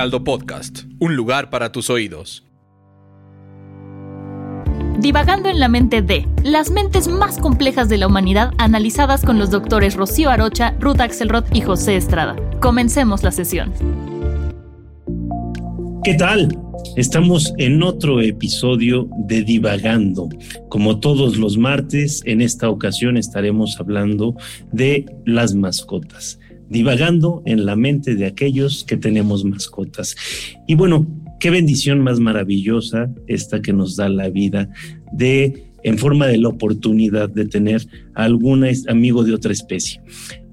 Heraldo Podcast, un lugar para tus oídos. Divagando en la mente de las mentes más complejas de la humanidad analizadas con los doctores Rocío Arocha, Ruth Axelrod y José Estrada. Comencemos la sesión. ¿Qué tal? Estamos en otro episodio de Divagando. Como todos los martes, en esta ocasión estaremos hablando de las mascotas divagando en la mente de aquellos que tenemos mascotas. Y bueno, qué bendición más maravillosa esta que nos da la vida de en forma de la oportunidad de tener algún amigo de otra especie,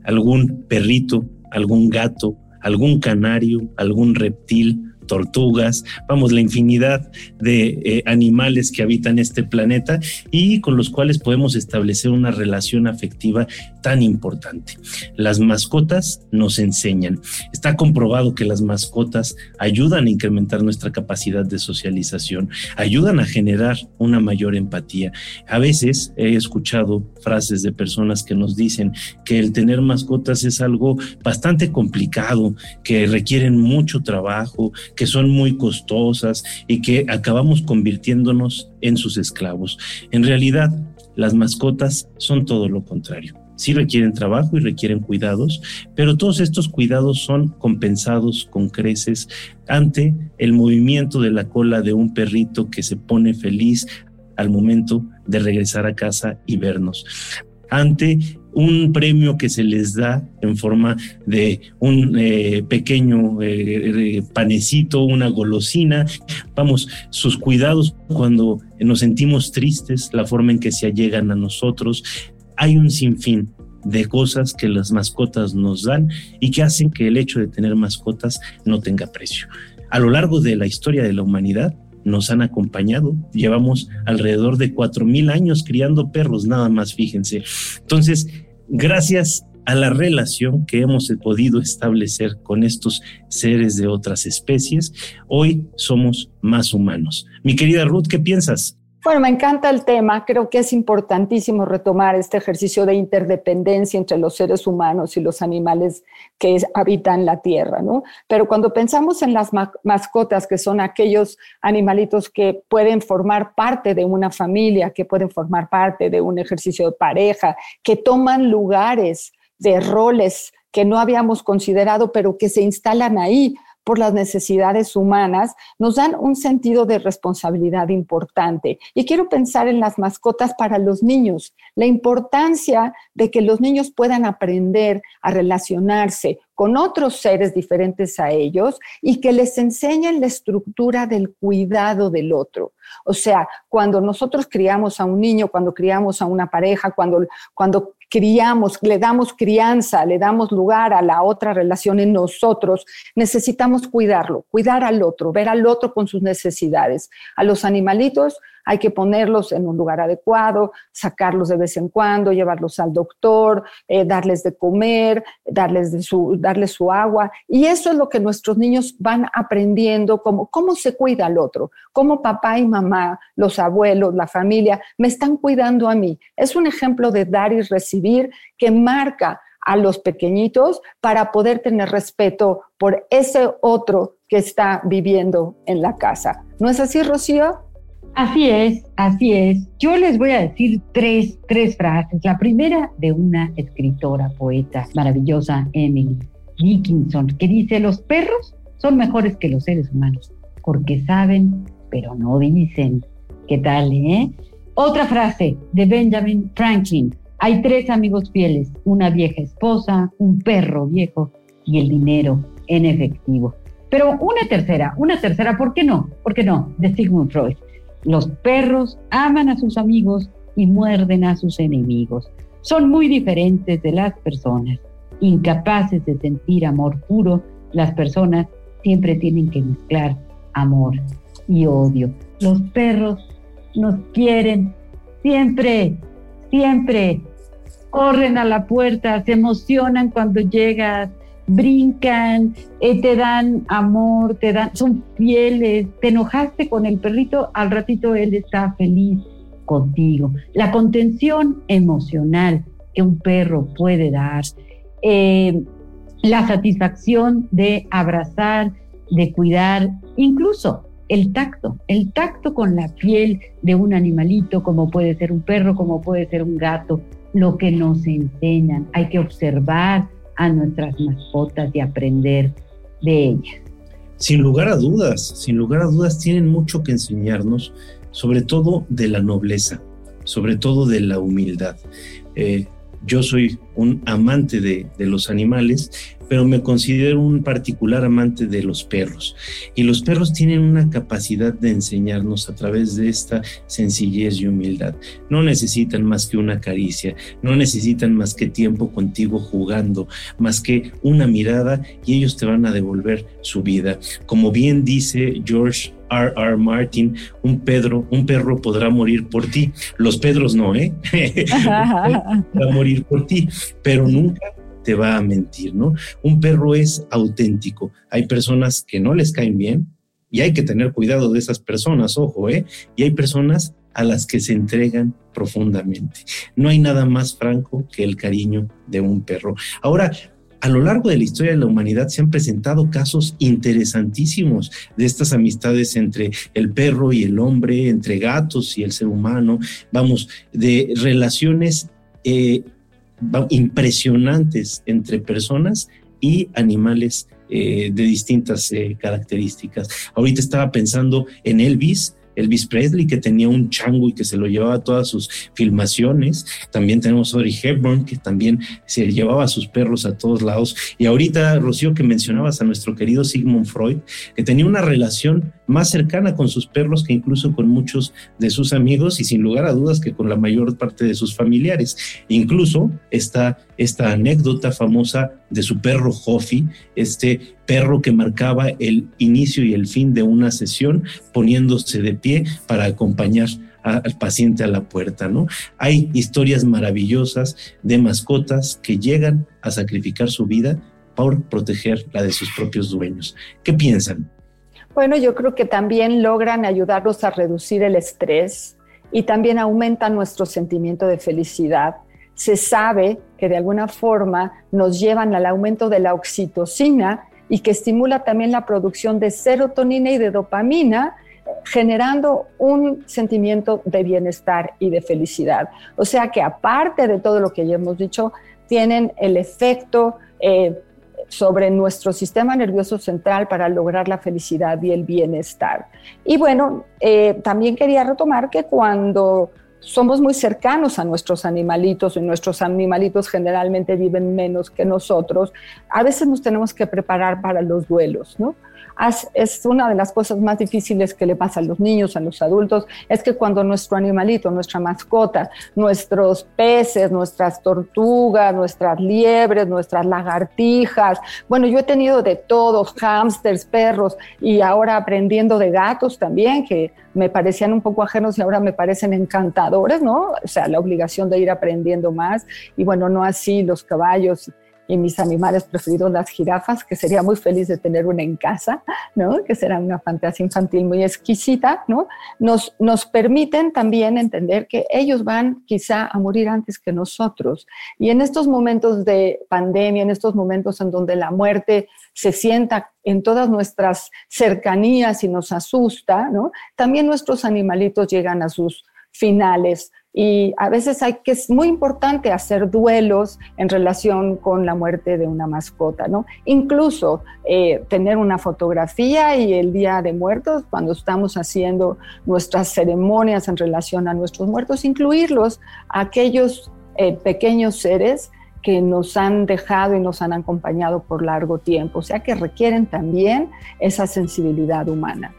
algún perrito, algún gato, algún canario, algún reptil, tortugas, vamos, la infinidad de eh, animales que habitan este planeta y con los cuales podemos establecer una relación afectiva tan importante. Las mascotas nos enseñan. Está comprobado que las mascotas ayudan a incrementar nuestra capacidad de socialización, ayudan a generar una mayor empatía. A veces he escuchado frases de personas que nos dicen que el tener mascotas es algo bastante complicado, que requieren mucho trabajo, que son muy costosas y que acabamos convirtiéndonos en sus esclavos. En realidad, las mascotas son todo lo contrario. Sí requieren trabajo y requieren cuidados, pero todos estos cuidados son compensados con creces ante el movimiento de la cola de un perrito que se pone feliz al momento de regresar a casa y vernos ante un premio que se les da en forma de un eh, pequeño eh, panecito, una golosina. Vamos, sus cuidados cuando nos sentimos tristes, la forma en que se allegan a nosotros. Hay un sinfín de cosas que las mascotas nos dan y que hacen que el hecho de tener mascotas no tenga precio. A lo largo de la historia de la humanidad, nos han acompañado. Llevamos alrededor de cuatro mil años criando perros, nada más, fíjense. Entonces, gracias a la relación que hemos podido establecer con estos seres de otras especies, hoy somos más humanos. Mi querida Ruth, ¿qué piensas? Bueno, me encanta el tema. Creo que es importantísimo retomar este ejercicio de interdependencia entre los seres humanos y los animales que habitan la Tierra, ¿no? Pero cuando pensamos en las mascotas, que son aquellos animalitos que pueden formar parte de una familia, que pueden formar parte de un ejercicio de pareja, que toman lugares de roles que no habíamos considerado, pero que se instalan ahí por las necesidades humanas, nos dan un sentido de responsabilidad importante. Y quiero pensar en las mascotas para los niños, la importancia de que los niños puedan aprender a relacionarse con otros seres diferentes a ellos y que les enseñen la estructura del cuidado del otro. O sea, cuando nosotros criamos a un niño, cuando criamos a una pareja, cuando, cuando criamos, le damos crianza, le damos lugar a la otra relación en nosotros, necesitamos cuidarlo, cuidar al otro, ver al otro con sus necesidades. A los animalitos hay que ponerlos en un lugar adecuado, sacarlos de vez en cuando, llevarlos al doctor, eh, darles de comer, darles, de su, darles su agua. Y eso es lo que nuestros niños van aprendiendo, como cómo se cuida al otro, cómo papá y mamá, los abuelos, la familia, me están cuidando a mí. Es un ejemplo de dar y recibir que marca a los pequeñitos para poder tener respeto por ese otro que está viviendo en la casa. ¿No es así, Rocío? Así es, así es. Yo les voy a decir tres, tres frases. La primera de una escritora, poeta maravillosa, Emily Dickinson, que dice, los perros son mejores que los seres humanos, porque saben, pero no dicen. ¿Qué tal, eh? Otra frase de Benjamin Franklin. Hay tres amigos fieles, una vieja esposa, un perro viejo y el dinero en efectivo. Pero una tercera, una tercera, ¿por qué no? ¿Por qué no? De Sigmund Freud. Los perros aman a sus amigos y muerden a sus enemigos. Son muy diferentes de las personas, incapaces de sentir amor puro, las personas siempre tienen que mezclar amor y odio. Los perros nos quieren siempre, siempre. Corren a la puerta, se emocionan cuando llegas, brincan, eh, te dan amor, te dan, son fieles. Te enojaste con el perrito, al ratito él está feliz contigo. La contención emocional que un perro puede dar, eh, la satisfacción de abrazar, de cuidar, incluso el tacto, el tacto con la piel de un animalito, como puede ser un perro, como puede ser un gato, lo que nos enseñan. Hay que observar a nuestras mascotas y aprender de ellas. Sin lugar a dudas, sin lugar a dudas tienen mucho que enseñarnos, sobre todo de la nobleza, sobre todo de la humildad. Eh, yo soy un amante de, los animales, pero me considero un particular amante de los perros. Y los perros tienen una capacidad de enseñarnos a través de esta sencillez y humildad. No necesitan más que una caricia, no necesitan más que tiempo contigo jugando, más que una mirada y ellos te van a devolver su vida. Como bien dice George R. R. Martin, un Pedro, un perro podrá morir por ti. Los Pedros no, ¿eh? podrá morir por ti, pero nunca te va a mentir, ¿no? Un perro es auténtico. Hay personas que no les caen bien y hay que tener cuidado de esas personas, ojo, ¿eh? Y hay personas a las que se entregan profundamente. No hay nada más franco que el cariño de un perro. Ahora, a lo largo de la historia de la humanidad se han presentado casos interesantísimos de estas amistades entre el perro y el hombre, entre gatos y el ser humano, vamos, de relaciones eh, impresionantes entre personas y animales eh, de distintas eh, características. Ahorita estaba pensando en Elvis, Elvis Presley, que tenía un chango y que se lo llevaba a todas sus filmaciones. También tenemos a Audrey Hepburn, que también se llevaba a sus perros a todos lados. Y ahorita, Rocío, que mencionabas a nuestro querido Sigmund Freud, que tenía una relación más cercana con sus perros que incluso con muchos de sus amigos y sin lugar a dudas que con la mayor parte de sus familiares. Incluso está esta anécdota famosa de su perro Hoffy, este perro que marcaba el inicio y el fin de una sesión poniéndose de pie para acompañar al paciente a la puerta, ¿no? Hay historias maravillosas de mascotas que llegan a sacrificar su vida por proteger la de sus propios dueños. ¿Qué piensan? Bueno, yo creo que también logran ayudarnos a reducir el estrés y también aumentan nuestro sentimiento de felicidad. Se sabe que de alguna forma nos llevan al aumento de la oxitocina y que estimula también la producción de serotonina y de dopamina, generando un sentimiento de bienestar y de felicidad. O sea que aparte de todo lo que ya hemos dicho, tienen el efecto eh, sobre nuestro sistema nervioso central para lograr la felicidad y el bienestar. Y bueno, eh, también quería retomar que cuando somos muy cercanos a nuestros animalitos y nuestros animalitos generalmente viven menos que nosotros, a veces nos tenemos que preparar para los duelos, ¿no? Es una de las cosas más difíciles que le pasa a los niños, a los adultos, es que cuando nuestro animalito, nuestra mascota, nuestros peces, nuestras tortugas, nuestras liebres, nuestras lagartijas, bueno, yo he tenido de todos, hámsters, perros y ahora aprendiendo de gatos también, que me parecían un poco ajenos y ahora me parecen encantadores, ¿no? O sea, la obligación de ir aprendiendo más y bueno, no así los caballos y mis animales preferidos, las jirafas, que sería muy feliz de tener una en casa, ¿no? que será una fantasía infantil muy exquisita, ¿no? nos, nos permiten también entender que ellos van quizá a morir antes que nosotros. Y en estos momentos de pandemia, en estos momentos en donde la muerte se sienta en todas nuestras cercanías y nos asusta, ¿no? también nuestros animalitos llegan a sus finales y a veces hay que es muy importante hacer duelos en relación con la muerte de una mascota, ¿no? Incluso eh, tener una fotografía y el día de muertos, cuando estamos haciendo nuestras ceremonias en relación a nuestros muertos, incluirlos a aquellos eh, pequeños seres que nos han dejado y nos han acompañado por largo tiempo, o sea que requieren también esa sensibilidad humana.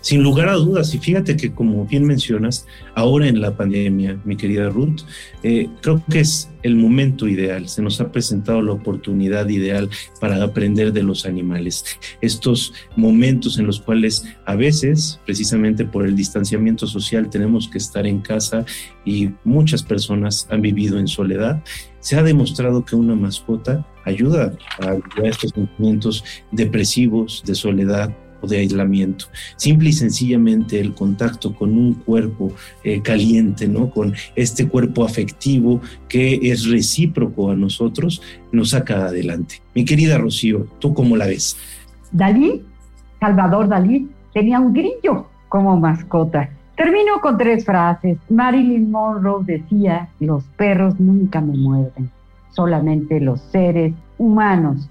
Sin lugar a dudas, y fíjate que como bien mencionas, ahora en la pandemia, mi querida Ruth, eh, creo que es el momento ideal, se nos ha presentado la oportunidad ideal para aprender de los animales. Estos momentos en los cuales a veces, precisamente por el distanciamiento social, tenemos que estar en casa y muchas personas han vivido en soledad, se ha demostrado que una mascota ayuda a, a estos sentimientos depresivos, de soledad, o de aislamiento. Simple y sencillamente el contacto con un cuerpo eh, caliente, ¿no? Con este cuerpo afectivo que es recíproco a nosotros, nos saca adelante. Mi querida Rocío, ¿tú cómo la ves? Dalí, Salvador Dalí, tenía un grillo como mascota. Termino con tres frases. Marilyn Monroe decía, los perros nunca me muerden, solamente los seres humanos.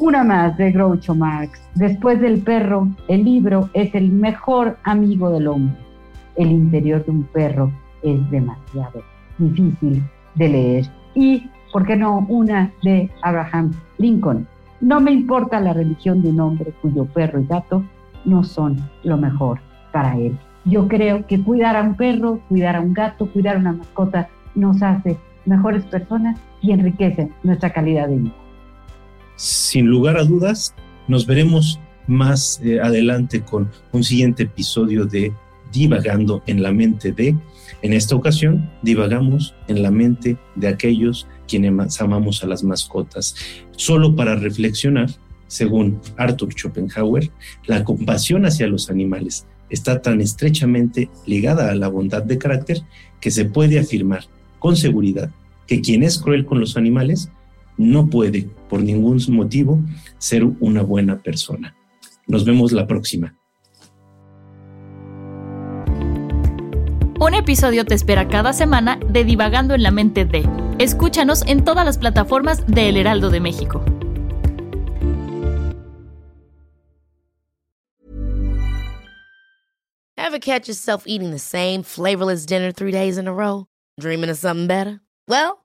Una más de Groucho Marx. Después del perro, el libro es el mejor amigo del hombre. El interior de un perro es demasiado difícil de leer. Y, ¿por qué no, una de Abraham Lincoln? No me importa la religión de un hombre cuyo perro y gato no son lo mejor para él. Yo creo que cuidar a un perro, cuidar a un gato, cuidar a una mascota nos hace mejores personas y enriquece nuestra calidad de vida sin lugar a dudas, nos veremos más eh, adelante con un siguiente episodio de Divagando en la mente de. En esta ocasión, divagamos en la mente de aquellos quienes amamos a las mascotas. Solo para reflexionar, según Arthur Schopenhauer, la compasión hacia los animales está tan estrechamente ligada a la bondad de carácter que se puede afirmar con seguridad que quien es cruel con los animales no puede, por ningún motivo, ser una buena persona. Nos vemos la próxima. Un episodio te espera cada semana de Divagando en la mente de. Escúchanos en todas las plataformas de El Heraldo de México. Ever catch yourself eating the same flavorless dinner three days in a row? Dreaming of something better? Well,